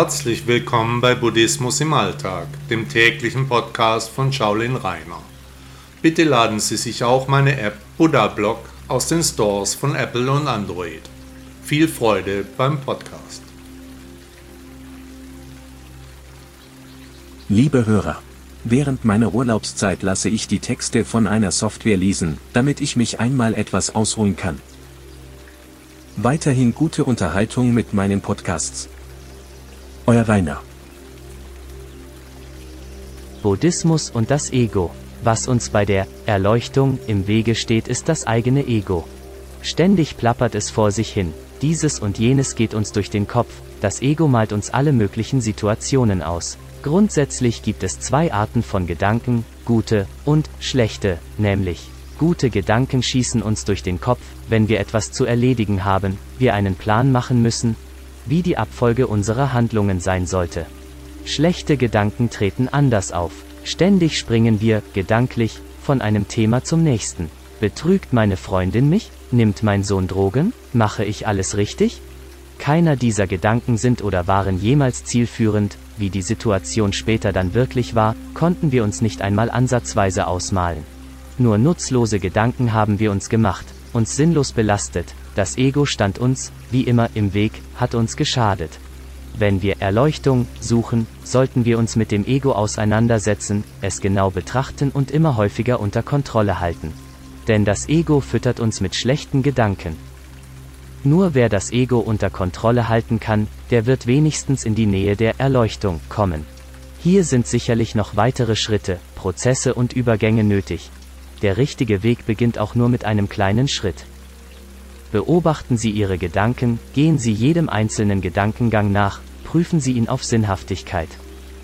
Herzlich willkommen bei Buddhismus im Alltag, dem täglichen Podcast von Shaolin Rainer. Bitte laden Sie sich auch meine App Buddha Blog aus den Stores von Apple und Android. Viel Freude beim Podcast. Liebe Hörer, während meiner Urlaubszeit lasse ich die Texte von einer Software lesen, damit ich mich einmal etwas ausruhen kann. Weiterhin gute Unterhaltung mit meinen Podcasts. Euer Rainer. Buddhismus und das Ego. Was uns bei der Erleuchtung im Wege steht, ist das eigene Ego. Ständig plappert es vor sich hin, dieses und jenes geht uns durch den Kopf, das Ego malt uns alle möglichen Situationen aus. Grundsätzlich gibt es zwei Arten von Gedanken, gute und schlechte, nämlich gute Gedanken schießen uns durch den Kopf, wenn wir etwas zu erledigen haben, wir einen Plan machen müssen, wie die Abfolge unserer Handlungen sein sollte. Schlechte Gedanken treten anders auf. Ständig springen wir, gedanklich, von einem Thema zum nächsten. Betrügt meine Freundin mich? Nimmt mein Sohn Drogen? Mache ich alles richtig? Keiner dieser Gedanken sind oder waren jemals zielführend, wie die Situation später dann wirklich war, konnten wir uns nicht einmal ansatzweise ausmalen. Nur nutzlose Gedanken haben wir uns gemacht, uns sinnlos belastet, das Ego stand uns, wie immer, im Weg, hat uns geschadet. Wenn wir Erleuchtung suchen, sollten wir uns mit dem Ego auseinandersetzen, es genau betrachten und immer häufiger unter Kontrolle halten. Denn das Ego füttert uns mit schlechten Gedanken. Nur wer das Ego unter Kontrolle halten kann, der wird wenigstens in die Nähe der Erleuchtung kommen. Hier sind sicherlich noch weitere Schritte, Prozesse und Übergänge nötig. Der richtige Weg beginnt auch nur mit einem kleinen Schritt. Beobachten Sie Ihre Gedanken, gehen Sie jedem einzelnen Gedankengang nach, prüfen Sie ihn auf Sinnhaftigkeit.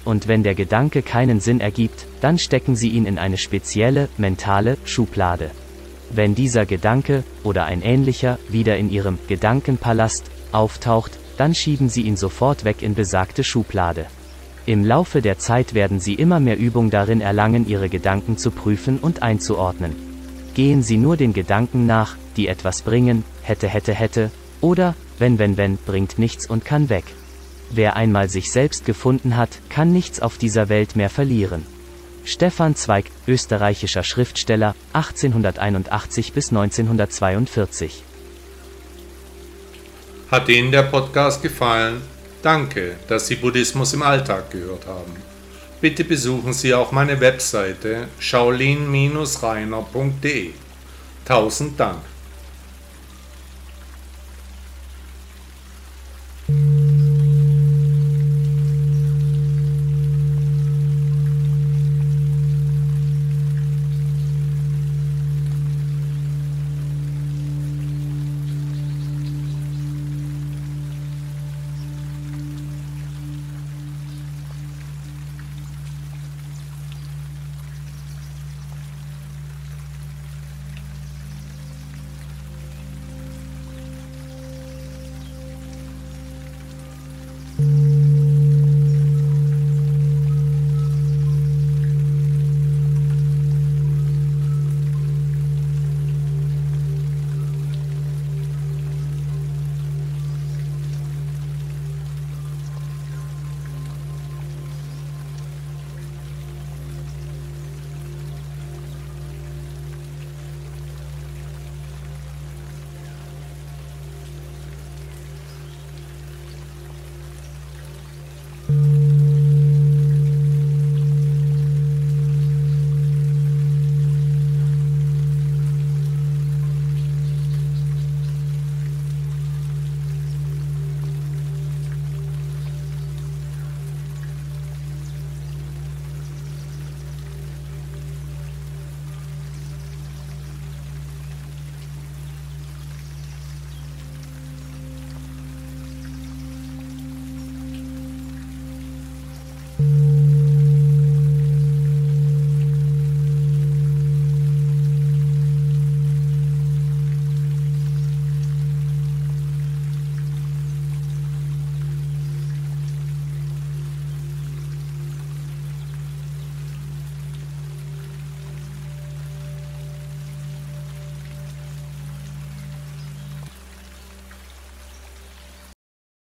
Und wenn der Gedanke keinen Sinn ergibt, dann stecken Sie ihn in eine spezielle, mentale Schublade. Wenn dieser Gedanke, oder ein ähnlicher, wieder in Ihrem Gedankenpalast auftaucht, dann schieben Sie ihn sofort weg in besagte Schublade. Im Laufe der Zeit werden Sie immer mehr Übung darin erlangen, Ihre Gedanken zu prüfen und einzuordnen. Gehen Sie nur den Gedanken nach, die etwas bringen, hätte, hätte, hätte, oder, wenn, wenn, wenn, bringt nichts und kann weg. Wer einmal sich selbst gefunden hat, kann nichts auf dieser Welt mehr verlieren. Stefan Zweig, österreichischer Schriftsteller, 1881 bis 1942. Hat Ihnen der Podcast gefallen? Danke, dass Sie Buddhismus im Alltag gehört haben. Bitte besuchen Sie auch meine Webseite shaolin-reiner.de. Tausend Dank.